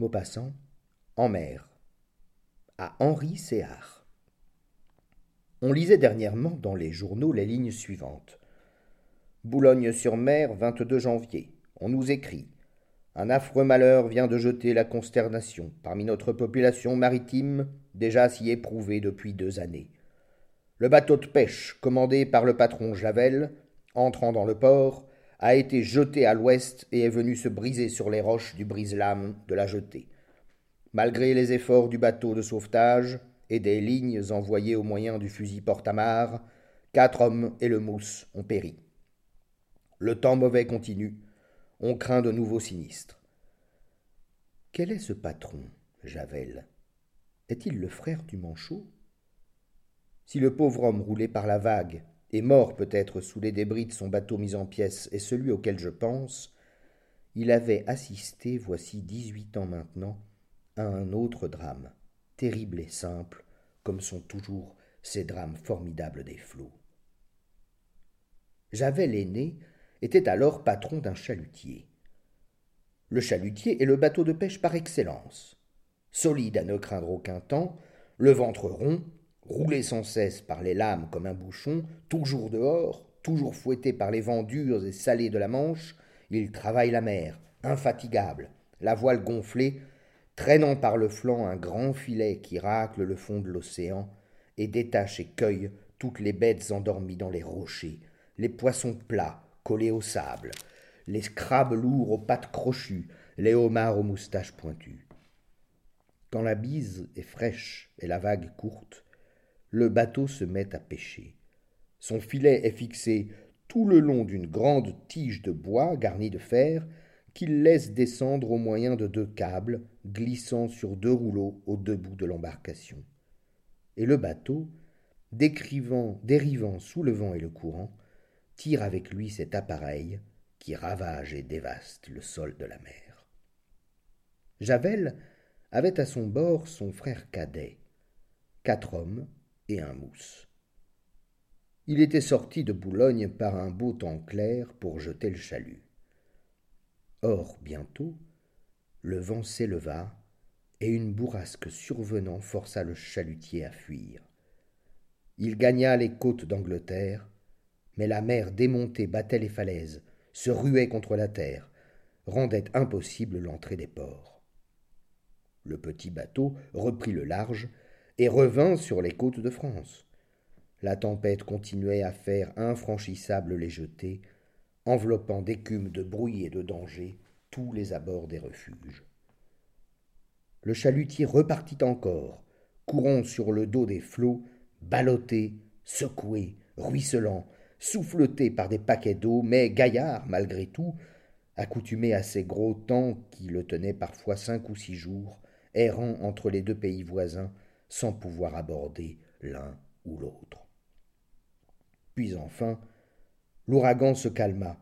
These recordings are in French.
Maupassant, en mer, à Henri Séard. On lisait dernièrement dans les journaux les lignes suivantes. Boulogne-sur-Mer, 22 janvier. On nous écrit Un affreux malheur vient de jeter la consternation parmi notre population maritime, déjà si éprouvée depuis deux années. Le bateau de pêche, commandé par le patron Javel, entrant dans le port, a été jeté à l'ouest et est venu se briser sur les roches du brise-lames de la jetée. Malgré les efforts du bateau de sauvetage et des lignes envoyées au moyen du fusil porte-amarre, quatre hommes et le mousse ont péri. Le temps mauvais continue. On craint de nouveaux sinistres. Quel est ce patron, Javel? Est-il le frère du manchot? Si le pauvre homme roulé par la vague est mort peut-être sous les débris de son bateau mis en pièces et celui auquel je pense, il avait assisté, voici dix-huit ans maintenant, à un autre drame, terrible et simple, comme sont toujours ces drames formidables des flots. Javel l'aîné était alors patron d'un chalutier. Le chalutier est le bateau de pêche par excellence. Solide à ne craindre aucun temps, le ventre rond, roulé sans cesse par les lames comme un bouchon, toujours dehors, toujours fouetté par les vents durs et salés de la Manche, il travaille la mer, infatigable, la voile gonflée, traînant par le flanc un grand filet qui racle le fond de l'océan et détache et cueille toutes les bêtes endormies dans les rochers, les poissons plats, collés au sable, les crabes lourds aux pattes crochues, les homards aux moustaches pointues. Quand la bise est fraîche et la vague courte, le bateau se met à pêcher. Son filet est fixé tout le long d'une grande tige de bois garnie de fer qu'il laisse descendre au moyen de deux câbles glissant sur deux rouleaux aux deux bouts de l'embarcation. Et le bateau, décrivant, dérivant sous le vent et le courant, tire avec lui cet appareil qui ravage et dévaste le sol de la mer. Javel avait à son bord son frère cadet, quatre hommes un mousse. Il était sorti de Boulogne par un beau temps clair pour jeter le chalut. Or, bientôt, le vent s'éleva, et une bourrasque survenant força le chalutier à fuir. Il gagna les côtes d'Angleterre, mais la mer démontée battait les falaises, se ruait contre la terre, rendait impossible l'entrée des ports. Le petit bateau reprit le large et revint sur les côtes de France. La tempête continuait à faire infranchissables les jetés, enveloppant d'écume, de bruit et de danger tous les abords des refuges. Le chalutier repartit encore, courant sur le dos des flots, ballotté, secoué, ruisselant, souffleté par des paquets d'eau, mais gaillard malgré tout, accoutumé à ces gros temps qui le tenaient parfois cinq ou six jours, errant entre les deux pays voisins, sans pouvoir aborder l'un ou l'autre. Puis enfin, l'ouragan se calma,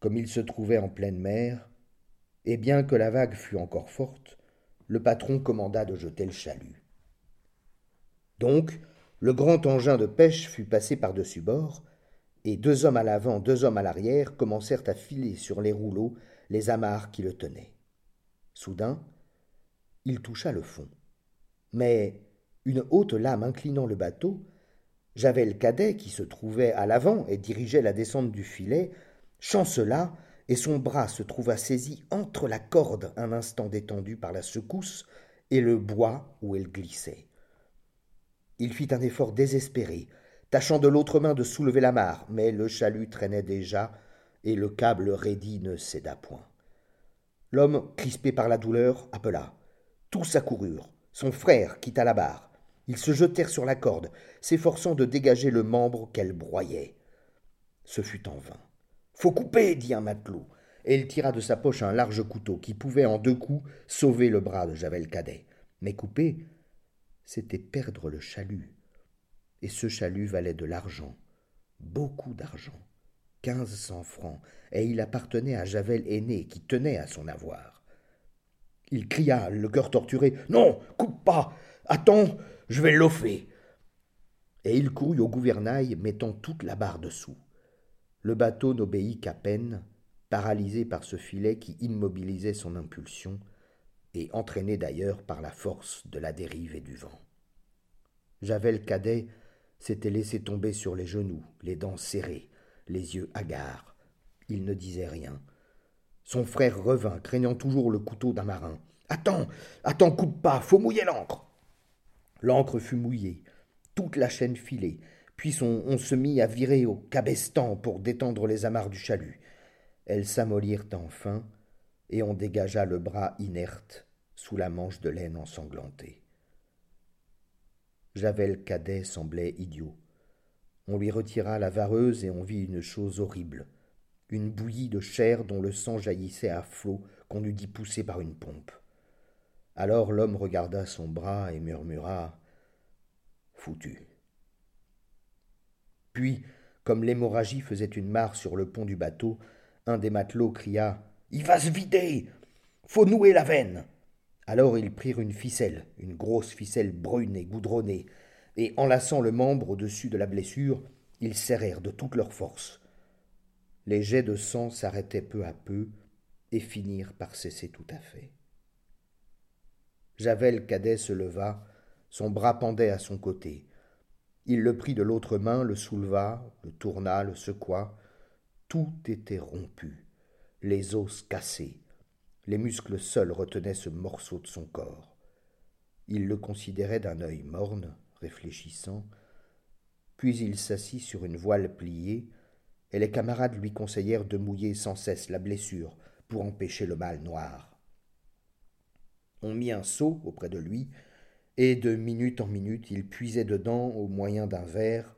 comme il se trouvait en pleine mer, et bien que la vague fût encore forte, le patron commanda de jeter le chalut. Donc, le grand engin de pêche fut passé par-dessus bord, et deux hommes à l'avant, deux hommes à l'arrière commencèrent à filer sur les rouleaux les amarres qui le tenaient. Soudain, il toucha le fond. Mais une haute lame inclinant le bateau, Javel Cadet, qui se trouvait à l'avant et dirigeait la descente du filet, chancela, et son bras se trouva saisi entre la corde un instant détendue par la secousse et le bois où elle glissait. Il fit un effort désespéré, tâchant de l'autre main de soulever la mare, mais le chalut traînait déjà, et le câble raidi ne céda point. L'homme, crispé par la douleur, appela. Tous accoururent. Son frère quitta la barre. Ils se jetèrent sur la corde, s'efforçant de dégager le membre qu'elle broyait. Ce fut en vain. Faut couper, dit un matelot, et il tira de sa poche un large couteau qui pouvait en deux coups sauver le bras de Javel Cadet. Mais couper, c'était perdre le chalut et ce chalut valait de l'argent, beaucoup d'argent, quinze cents francs, et il appartenait à Javel aîné qui tenait à son avoir. Il cria, le cœur torturé. Non, coupe pas. Attends, je vais l'offer. Et il courut au gouvernail, mettant toute la barre dessous. Le bateau n'obéit qu'à peine, paralysé par ce filet qui immobilisait son impulsion, et entraîné d'ailleurs par la force de la dérive et du vent. Javel cadet s'était laissé tomber sur les genoux, les dents serrées, les yeux hagards. Il ne disait rien. Son frère revint, craignant toujours le couteau d'un marin. Attends, attends, coupe pas, faut mouiller l'ancre. L'ancre fut mouillée, toute la chaîne filée, puis on, se mit à virer au cabestan pour détendre les amarres du chalut. Elles s'amollirent enfin, et on dégagea le bras inerte sous la manche de laine ensanglantée. Javel cadet semblait idiot. On lui retira la vareuse et on vit une chose horrible, une bouillie de chair dont le sang jaillissait à flots qu'on eût dit pousser par une pompe. Alors l'homme regarda son bras et murmura Foutu. Puis, comme l'hémorragie faisait une mare sur le pont du bateau, un des matelots cria Il va se vider Faut nouer la veine alors ils prirent une ficelle, une grosse ficelle brune et goudronnée, et enlaçant le membre au-dessus de la blessure, ils serrèrent de toute leur force. Les jets de sang s'arrêtaient peu à peu et finirent par cesser tout à fait. Javel cadet se leva, son bras pendait à son côté. Il le prit de l'autre main, le souleva, le tourna, le secoua. Tout était rompu, les os cassés, les muscles seuls retenaient ce morceau de son corps. Il le considérait d'un œil morne, réfléchissant, puis il s'assit sur une voile pliée, et les camarades lui conseillèrent de mouiller sans cesse la blessure pour empêcher le mal noir. On mit un seau auprès de lui, et de minute en minute il puisait dedans au moyen d'un verre,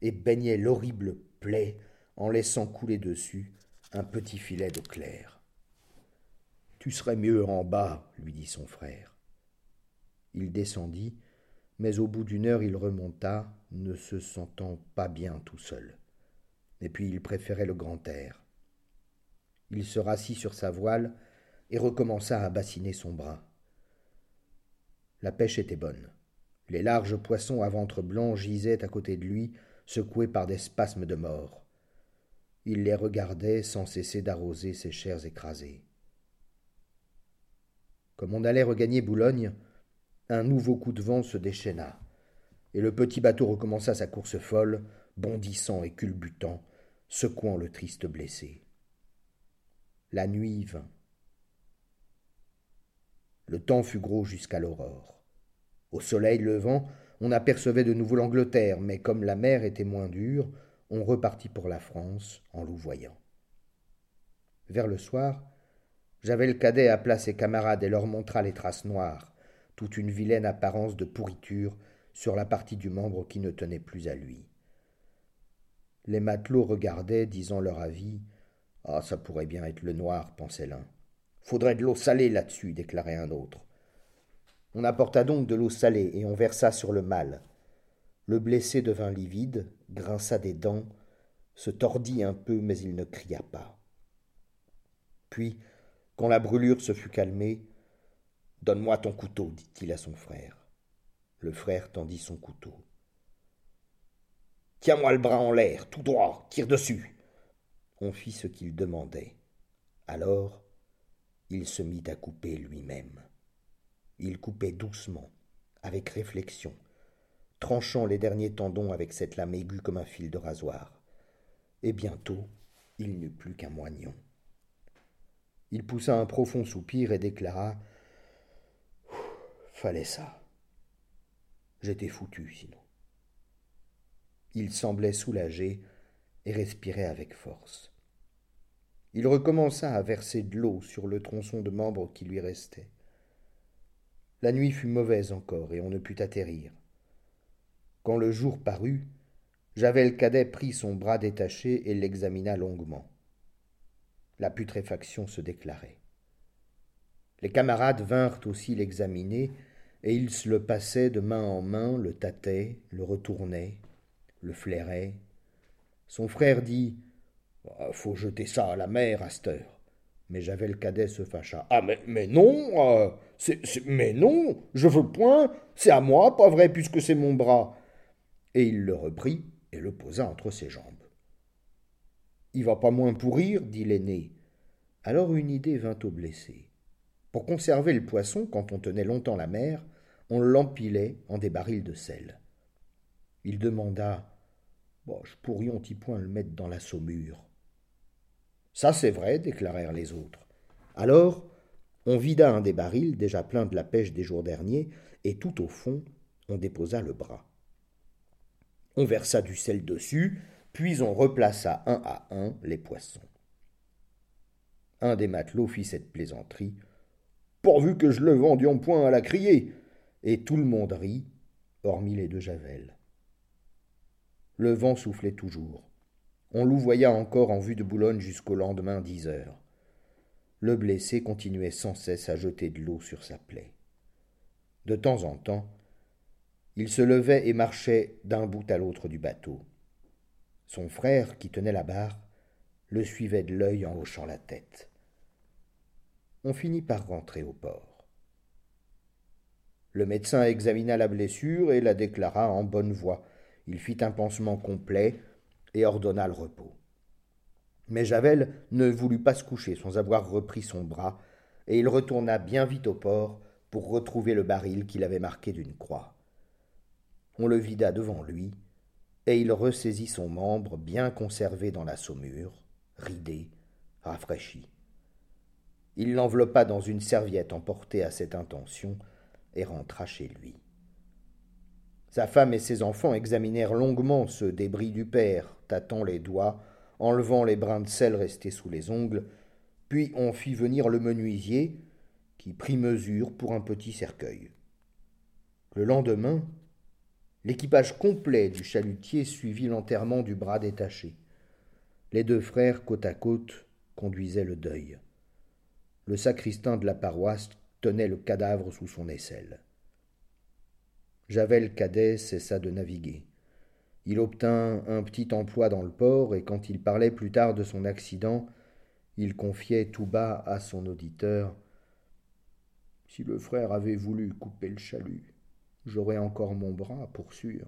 et baignait l'horrible plaie en laissant couler dessus un petit filet d'eau claire. Tu serais mieux en bas, lui dit son frère. Il descendit, mais au bout d'une heure il remonta, ne se sentant pas bien tout seul. Et puis il préférait le grand air. Il se rassit sur sa voile et recommença à bassiner son bras. La pêche était bonne. Les larges poissons à ventre blanc gisaient à côté de lui, secoués par des spasmes de mort. Il les regardait sans cesser d'arroser ses chairs écrasées. Comme on allait regagner Boulogne, un nouveau coup de vent se déchaîna, et le petit bateau recommença sa course folle, bondissant et culbutant, secouant le triste blessé. La nuit vint. Le temps fut gros jusqu'à l'aurore. Au soleil levant, on apercevait de nouveau l'Angleterre, mais comme la mer était moins dure, on repartit pour la France en louvoyant. Vers le soir, le cadet appela ses camarades et leur montra les traces noires, toute une vilaine apparence de pourriture sur la partie du membre qui ne tenait plus à lui. Les matelots regardaient, disant leur avis. Ah, ça pourrait bien être le noir, pensait l'un. Faudrait de l'eau salée là-dessus, déclarait un autre. On apporta donc de l'eau salée et on versa sur le mal. Le blessé devint livide, grinça des dents, se tordit un peu, mais il ne cria pas. Puis quand la brûlure se fut calmée, Donne-moi ton couteau, dit-il à son frère. Le frère tendit son couteau. Tiens-moi le bras en l'air, tout droit, tire dessus. On fit ce qu'il demandait. Alors, il se mit à couper lui-même. Il coupait doucement, avec réflexion, tranchant les derniers tendons avec cette lame aiguë comme un fil de rasoir. Et bientôt, il n'eut plus qu'un moignon. Il poussa un profond soupir et déclara Fallait ça. J'étais foutu sinon. Il semblait soulagé et respirait avec force. Il recommença à verser de l'eau sur le tronçon de membre qui lui restait. La nuit fut mauvaise encore et on ne put atterrir. Quand le jour parut, Javel Cadet prit son bras détaché et l'examina longuement la putréfaction se déclarait. Les camarades vinrent aussi l'examiner, et ils se le passaient de main en main, le tâtaient, le retournaient, le flairaient. Son frère dit ah, Faut jeter ça à la mer, Aster. Mais Javel Cadet se fâcha. Ah, mais, non euh, Mais non Je veux point C'est à moi, pas vrai, puisque c'est mon bras Et il le reprit et le posa entre ses jambes. Il va pas moins pourrir, dit l'aîné. Alors une idée vint au blessé. Pour conserver le poisson, quand on tenait longtemps la mer, on l'empilait en des barils de sel. Il demanda je pourrions-y point le mettre dans la saumure Ça, c'est vrai, déclarèrent les autres. Alors, on vida un des barils déjà plein de la pêche des jours derniers, et tout au fond, on déposa le bras. On versa du sel dessus, puis on replaça un à un les poissons. Un des matelots fit cette plaisanterie. Pourvu que je le vendions point à la criée. Et tout le monde rit, hormis les deux Javel. Le vent soufflait toujours. On louvoya encore en vue de Boulogne jusqu'au lendemain dix heures. Le blessé continuait sans cesse à jeter de l'eau sur sa plaie. De temps en temps, il se levait et marchait d'un bout à l'autre du bateau. Son frère, qui tenait la barre, le suivait de l'œil en hochant la tête. On finit par rentrer au port. Le médecin examina la blessure et la déclara en bonne voie. Il fit un pansement complet et ordonna le repos. Mais Javel ne voulut pas se coucher sans avoir repris son bras, et il retourna bien vite au port pour retrouver le baril qu'il avait marqué d'une croix on le vida devant lui, et il ressaisit son membre bien conservé dans la saumure, ridé, rafraîchi. Il l'enveloppa dans une serviette emportée à cette intention et rentra chez lui. Sa femme et ses enfants examinèrent longuement ce débris du père, tâtant les doigts, enlevant les brins de sel restés sous les ongles, puis on fit venir le menuisier, qui prit mesure pour un petit cercueil. Le lendemain, L'équipage complet du chalutier suivit l'enterrement du bras détaché. Les deux frères, côte à côte, conduisaient le deuil. Le sacristain de la paroisse tenait le cadavre sous son aisselle. Javel cadet cessa de naviguer. Il obtint un petit emploi dans le port, et quand il parlait plus tard de son accident, il confiait tout bas à son auditeur Si le frère avait voulu couper le chalut, J'aurais encore mon bras, pour sûr.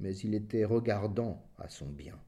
Mais il était regardant à son bien.